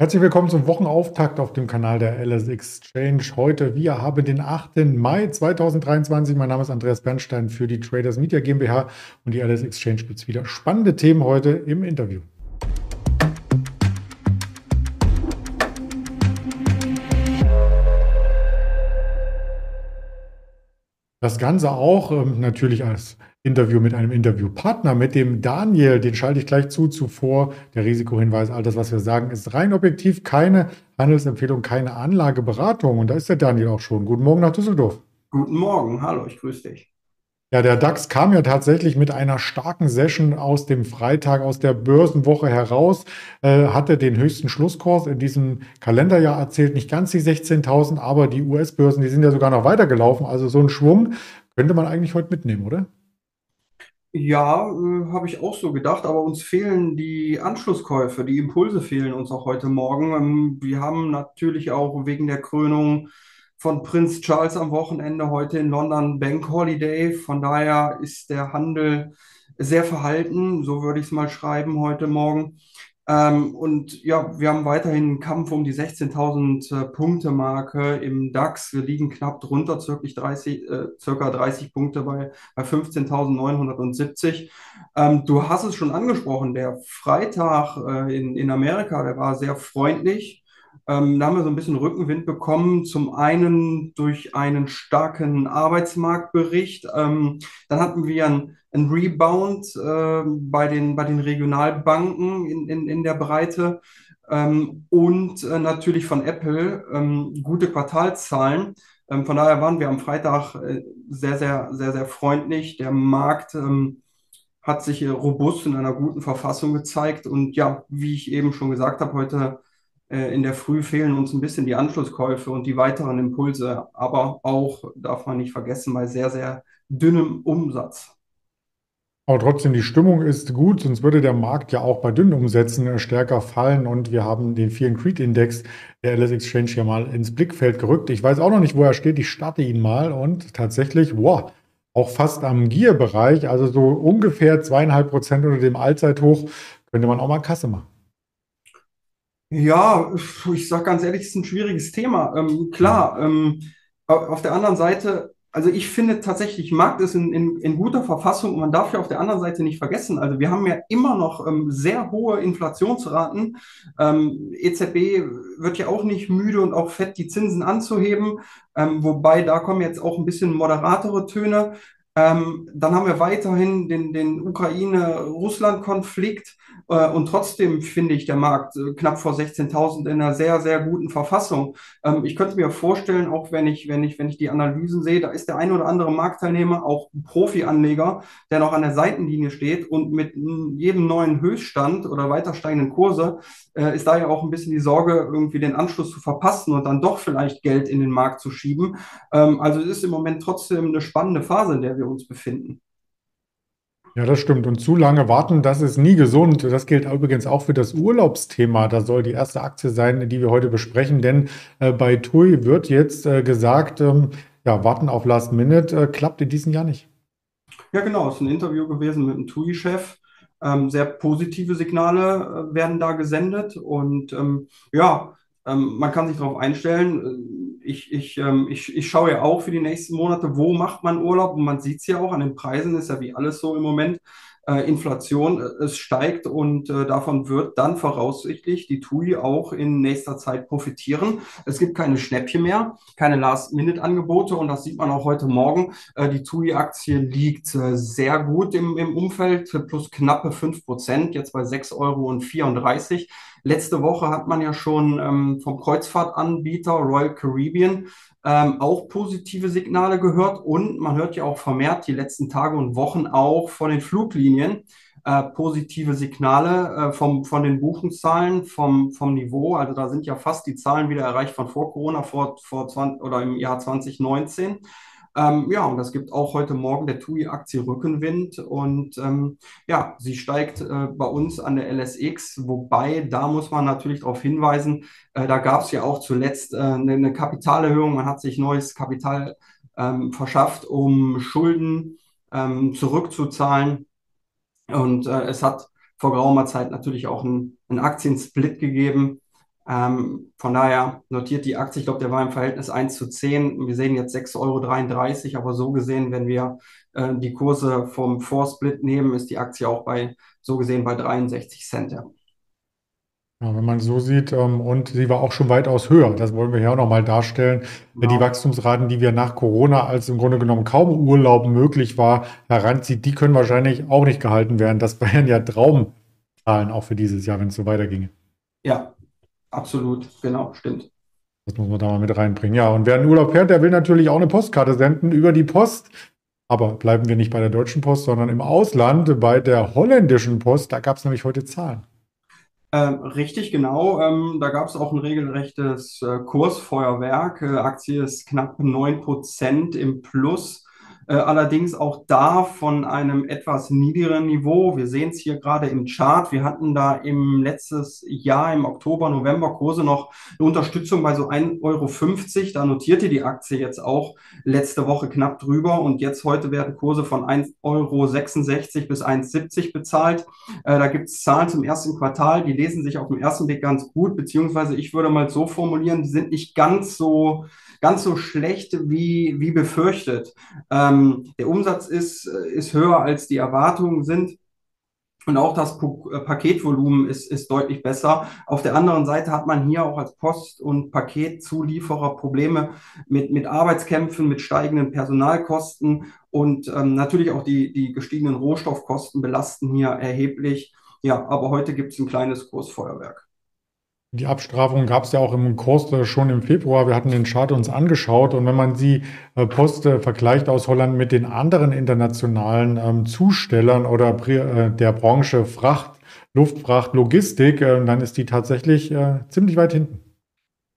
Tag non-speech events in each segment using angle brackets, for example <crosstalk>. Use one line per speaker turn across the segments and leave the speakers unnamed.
Herzlich willkommen zum Wochenauftakt auf dem Kanal der LS Exchange. Heute, wir haben den 8. Mai 2023. Mein Name ist Andreas Bernstein für die Traders Media GmbH und die LS Exchange gibt es wieder spannende Themen heute im Interview. Das Ganze auch ähm, natürlich als Interview mit einem Interviewpartner, mit dem Daniel. Den schalte ich gleich zu. Zuvor der Risikohinweis, all das, was wir sagen, ist rein objektiv, keine Handelsempfehlung, keine Anlageberatung. Und da ist der Daniel auch schon. Guten Morgen nach Düsseldorf.
Guten Morgen, hallo, ich grüße dich.
Ja, der DAX kam ja tatsächlich mit einer starken Session aus dem Freitag, aus der Börsenwoche heraus, äh, hatte den höchsten Schlusskurs in diesem Kalenderjahr erzählt, nicht ganz die 16.000, aber die US-Börsen, die sind ja sogar noch weitergelaufen. Also so ein Schwung könnte man eigentlich heute mitnehmen, oder?
Ja, äh, habe ich auch so gedacht, aber uns fehlen die Anschlusskäufe, die Impulse fehlen uns auch heute Morgen. Ähm, wir haben natürlich auch wegen der Krönung von Prinz Charles am Wochenende heute in London Bank Holiday. Von daher ist der Handel sehr verhalten, so würde ich es mal schreiben heute Morgen. Ähm, und ja, wir haben weiterhin einen Kampf um die 16.000 äh, Punkte Marke im DAX. Wir liegen knapp drunter, circa 30, äh, circa 30 Punkte bei, bei 15.970. Ähm, du hast es schon angesprochen, der Freitag äh, in, in Amerika, der war sehr freundlich. Ähm, da haben wir so ein bisschen Rückenwind bekommen. Zum einen durch einen starken Arbeitsmarktbericht. Ähm, dann hatten wir ein, ein Rebound äh, bei, den, bei den Regionalbanken in, in, in der Breite. Ähm, und äh, natürlich von Apple ähm, gute Quartalszahlen. Ähm, von daher waren wir am Freitag äh, sehr, sehr, sehr, sehr freundlich. Der Markt ähm, hat sich äh, robust in einer guten Verfassung gezeigt. Und ja, wie ich eben schon gesagt habe, heute in der Früh fehlen uns ein bisschen die Anschlusskäufe und die weiteren Impulse, aber auch, darf man nicht vergessen, bei sehr, sehr dünnem Umsatz.
Aber trotzdem, die Stimmung ist gut, sonst würde der Markt ja auch bei dünnen Umsätzen äh, stärker fallen. Und wir haben den Fear and Creed Index der LS Exchange hier mal ins Blickfeld gerückt. Ich weiß auch noch nicht, wo er steht. Ich starte ihn mal und tatsächlich, wow, auch fast am Gier-Bereich, also so ungefähr zweieinhalb Prozent unter dem Allzeithoch, könnte man auch mal Kasse machen.
Ja, ich sage ganz ehrlich, es ist ein schwieriges Thema. Ähm, klar, ähm, auf der anderen Seite, also ich finde tatsächlich, Markt ist in, in, in guter Verfassung und man darf ja auf der anderen Seite nicht vergessen, also wir haben ja immer noch ähm, sehr hohe Inflationsraten. Ähm, EZB wird ja auch nicht müde und auch fett, die Zinsen anzuheben, ähm, wobei da kommen jetzt auch ein bisschen moderatere Töne. Ähm, dann haben wir weiterhin den, den Ukraine-Russland-Konflikt. Äh, und trotzdem finde ich der Markt äh, knapp vor 16.000 in einer sehr, sehr guten Verfassung. Ähm, ich könnte mir vorstellen, auch wenn ich, wenn ich, wenn ich die Analysen sehe, da ist der ein oder andere Marktteilnehmer, auch Profi-Anleger, der noch an der Seitenlinie steht und mit jedem neuen Höchststand oder weiter steigenden Kurse äh, ist da ja auch ein bisschen die Sorge, irgendwie den Anschluss zu verpassen und dann doch vielleicht Geld in den Markt zu schieben. Ähm, also es ist im Moment trotzdem eine spannende Phase, in der wir uns befinden.
Ja, das stimmt. Und zu lange warten, das ist nie gesund. Das gilt übrigens auch für das Urlaubsthema. Das soll die erste Aktie sein, die wir heute besprechen. Denn äh, bei TUI wird jetzt äh, gesagt, ähm, ja, warten auf Last Minute äh, klappt in diesem Jahr nicht.
Ja, genau. Es ist ein Interview gewesen mit dem TUI-Chef. Ähm, sehr positive Signale äh, werden da gesendet. Und ähm, ja, ähm, man kann sich darauf einstellen. Ich, ich, ähm, ich, ich schaue ja auch für die nächsten Monate, wo macht man Urlaub und man sieht es ja auch an den Preisen, ist ja wie alles so im Moment. Äh, Inflation, äh, es steigt und äh, davon wird dann voraussichtlich die TUI auch in nächster Zeit profitieren. Es gibt keine Schnäppchen mehr, keine Last-Minute-Angebote und das sieht man auch heute Morgen. Äh, die TUI-Aktie liegt äh, sehr gut im, im Umfeld, plus knappe 5 Prozent, jetzt bei 6,34 Euro. Letzte Woche hat man ja schon ähm, vom Kreuzfahrtanbieter Royal Caribbean ähm, auch positive Signale gehört und man hört ja auch vermehrt die letzten Tage und Wochen auch von den Fluglinien äh, positive Signale äh, vom, von den Buchungszahlen, vom, vom Niveau. Also da sind ja fast die Zahlen wieder erreicht von vor Corona, vor, vor 20, oder im Jahr 2019. Ähm, ja, und das gibt auch heute Morgen der TUI-Aktie Rückenwind. Und ähm, ja, sie steigt äh, bei uns an der LSX, wobei da muss man natürlich darauf hinweisen, äh, da gab es ja auch zuletzt äh, eine, eine, Kapitalerhöhung, man hat sich neues Kapital ähm, verschafft, um Schulden ähm, zurückzuzahlen. Und äh, es hat vor geraumer Zeit natürlich auch einen, einen Aktiensplit gegeben Ähm, von daher notiert die Aktie, ich glaube, der war im Verhältnis 1 zu 10. Wir sehen jetzt 6,33 Euro, aber so gesehen, wenn wir äh, die Kurse vom Vorsplit nehmen, ist die Aktie auch bei, so gesehen, bei 63 Cent. Ja.
Ja, wenn man so sieht, ähm, und sie war auch schon weitaus höher. Das wollen wir hier auch nochmal darstellen. Genau. Die Wachstumsraten, die wir nach Corona, als im Grunde genommen kaum Urlaub möglich war, heranzieht, die können wahrscheinlich auch nicht gehalten werden. Das wären ja Traumzahlen auch für dieses Jahr, wenn es so weiterginge.
Ja, absolut. Genau, stimmt.
Das muss man da mal mit reinbringen. Ja, und wer einen Urlaub fährt, der will natürlich auch eine Postkarte senden über die Post. Aber bleiben wir nicht bei der deutschen Post, sondern im Ausland, bei der holländischen Post. Da gab es nämlich heute Zahlen.
Ähm, richtig, genau. Ähm, da gab es auch ein regelrechtes äh, Kursfeuerwerk. Äh, Aktie ist knapp 9% im Plus. Äh, allerdings auch da von einem etwas niedrigeren Niveau. Wir sehen es hier gerade im Chart. Wir hatten da im letztes Jahr, im Oktober, November Kurse noch eine Unterstützung bei so 1,50 Euro. Da notierte die Aktie jetzt auch letzte Woche knapp drüber und jetzt heute werden Kurse von 1,66 Euro bis 1,70 bezahlt. Äh, da gibt es Zahlen zum ersten Quartal, die lesen sich auf den ersten Blick ganz gut, beziehungsweise ich würde mal so formulieren, die sind nicht ganz so ganz so schlecht wie, wie befürchtet. Ähm, der Umsatz ist, ist höher als die Erwartungen sind. Und auch das äh, Paketvolumen ist, ist deutlich besser. Auf der anderen Seite hat man hier auch als Post- und Paketzulieferer Probleme mit, mit Arbeitskämpfen, mit steigenden Personalkosten und ähm, natürlich auch die, die gestiegenen Rohstoffkosten belasten hier erheblich. Ja, aber heute gibt es ein kleines Kursfeuerwerk.
Die Abstrafung gab es ja auch im Kurs äh, schon im Februar. Wir hatten den Chart uns angeschaut und wenn man die äh, Post äh, vergleicht aus Holland mit den anderen internationalen ähm, Zustellern oder der Branche Fracht, Luftfracht, Logistik, dann ist die tatsächlich ziemlich weit hinten.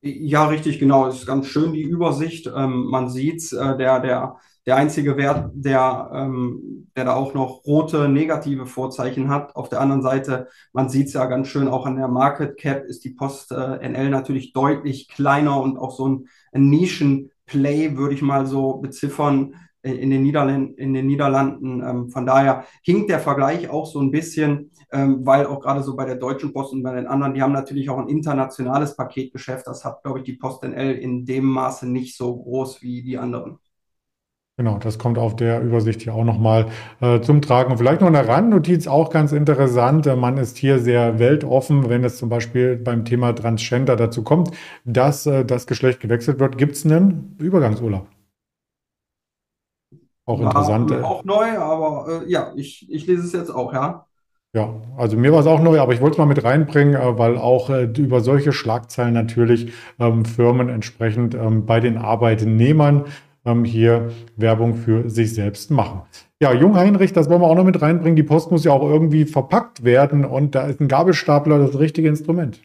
Ja, richtig, genau. Das ist ganz schön die Übersicht. Ähm, man sieht, der, der der einzige Wert, der, ähm, der da auch noch rote negative Vorzeichen hat. Auf der anderen Seite, man sieht es ja ganz schön, auch an der Market Cap ist die Post äh, NL natürlich deutlich kleiner und auch so ein, ein Nischen-Play, würde ich mal so beziffern, äh, in den, Niederlanden, in den Niederlanden. Ähm, von daher hinkt der Vergleich auch so ein bisschen, ähm, weil auch gerade so bei der Deutschen Post und bei den anderen, die haben natürlich auch ein internationales Paketgeschäft. Das hat, glaube ich, die Post NL in dem Maße nicht so groß wie die anderen.
Genau, das kommt auf der Übersicht hier auch nochmal äh, zum Tragen. Und vielleicht noch eine Randnotiz, auch ganz interessant. Man ist hier sehr weltoffen, wenn es zum Beispiel beim Thema Transgender dazu kommt, dass äh, das Geschlecht gewechselt wird. Gibt es einen Übergangsurlaub?
Auch interessant. War auch neu, aber äh, ja, ich, ich lese es jetzt auch, ja.
Ja, also mir war es auch neu, aber ich wollte es mal mit reinbringen, äh, weil auch äh, über solche Schlagzeilen natürlich ähm, Firmen entsprechend ähm, bei den Arbeitnehmern ähm, hier Werbung für sich selbst machen. Ja, Jung Heinrich, das wollen wir auch noch mit reinbringen. Die Post muss ja auch irgendwie verpackt werden und da ist ein Gabelstapler das richtige Instrument.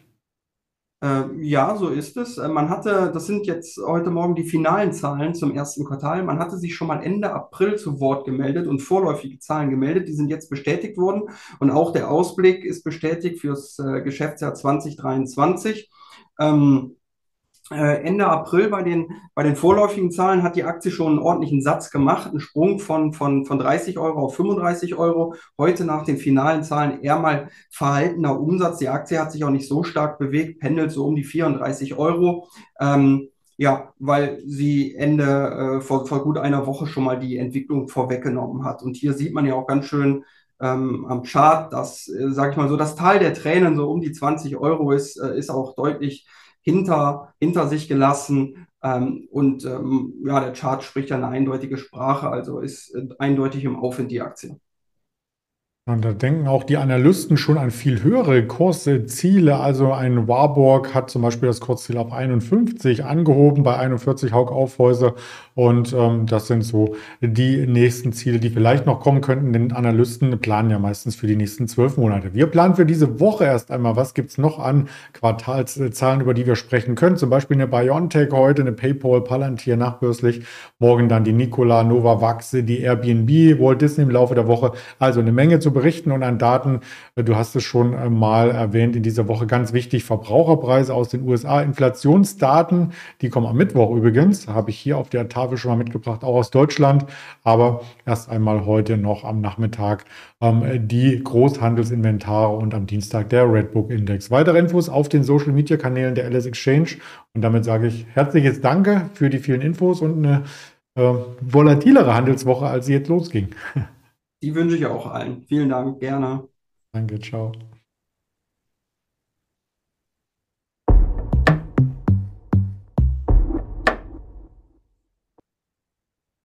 Äh, ja, so ist es. Äh, man hatte, das sind jetzt heute Morgen die finalen Zahlen zum ersten Quartal. Man hatte sich schon mal Ende April zu Wort gemeldet und vorläufige Zahlen gemeldet. Die sind jetzt bestätigt worden und auch der Ausblick ist bestätigt fürs äh, Geschäftsjahr 2023. Ähm, äh, Ende April bei den, bei den vorläufigen Zahlen hat die Aktie schon einen ordentlichen Satz gemacht, einen Sprung von, von, von 30 Euro auf 35 Euro. Heute nach den finalen Zahlen eher mal verhaltener Umsatz. Die Aktie hat sich auch nicht so stark bewegt, pendelt so um die 34 Euro. Ähm, ja, weil sie Ende äh, vor, vor gut einer Woche schon mal die Entwicklung vorweggenommen hat. Und hier sieht man ja auch ganz schön ähm, am Chart, dass, äh, sage ich mal so, das Tal der Tränen so um die 20 Euro ist, äh, ist auch deutlich hinter, hinter sich gelassen. Ähm, und ähm, ja, der Chart spricht ja eine eindeutige Sprache, also ist äh, eindeutig im Aufwind die Aktie.
Und da denken auch die Analysten schon an viel höhere Kursziele. Also ein Warburg hat zum Beispiel das Kursziel auf 51 angehoben, bei 41 Haug Aufhäuser. Und ähm, das sind so die nächsten Ziele, die vielleicht noch kommen könnten. Denn Analysten planen ja meistens für die nächsten zwölf Monate. Wir planen für diese Woche erst einmal, was gibt's noch an Quartalszahlen, über die wir sprechen können. Zum Beispiel eine BioNTech heute, eine PayPal, Palantir nachbörslich. Morgen dann die Nikola, Novavax, die Airbnb, Walt Disney im Laufe der Woche. Also eine Menge zu berichten und an Daten. Du hast es schon äh, mal erwähnt in dieser Woche ganz wichtig. Verbraucherpreise aus den USA, Inflationsdaten, die kommen am Mittwoch übrigens, habe ich hier auf der Tafel Kommentare schon mal mitgebracht, auch aus Deutschland. Aber erst einmal heute noch am Nachmittag ähm, die Großhandelsinventare und am Dienstag der Redbook Index. Weitere Infos auf den Social Media Kanälen der LS Exchange. Und damit sage ich herzliches Danke für die vielen Infos und eine äh, volatilere Handelswoche, als sie jetzt losging. <laughs>
Die wünsche ich auch allen. Vielen Dank, gerne.
Danke, ciao.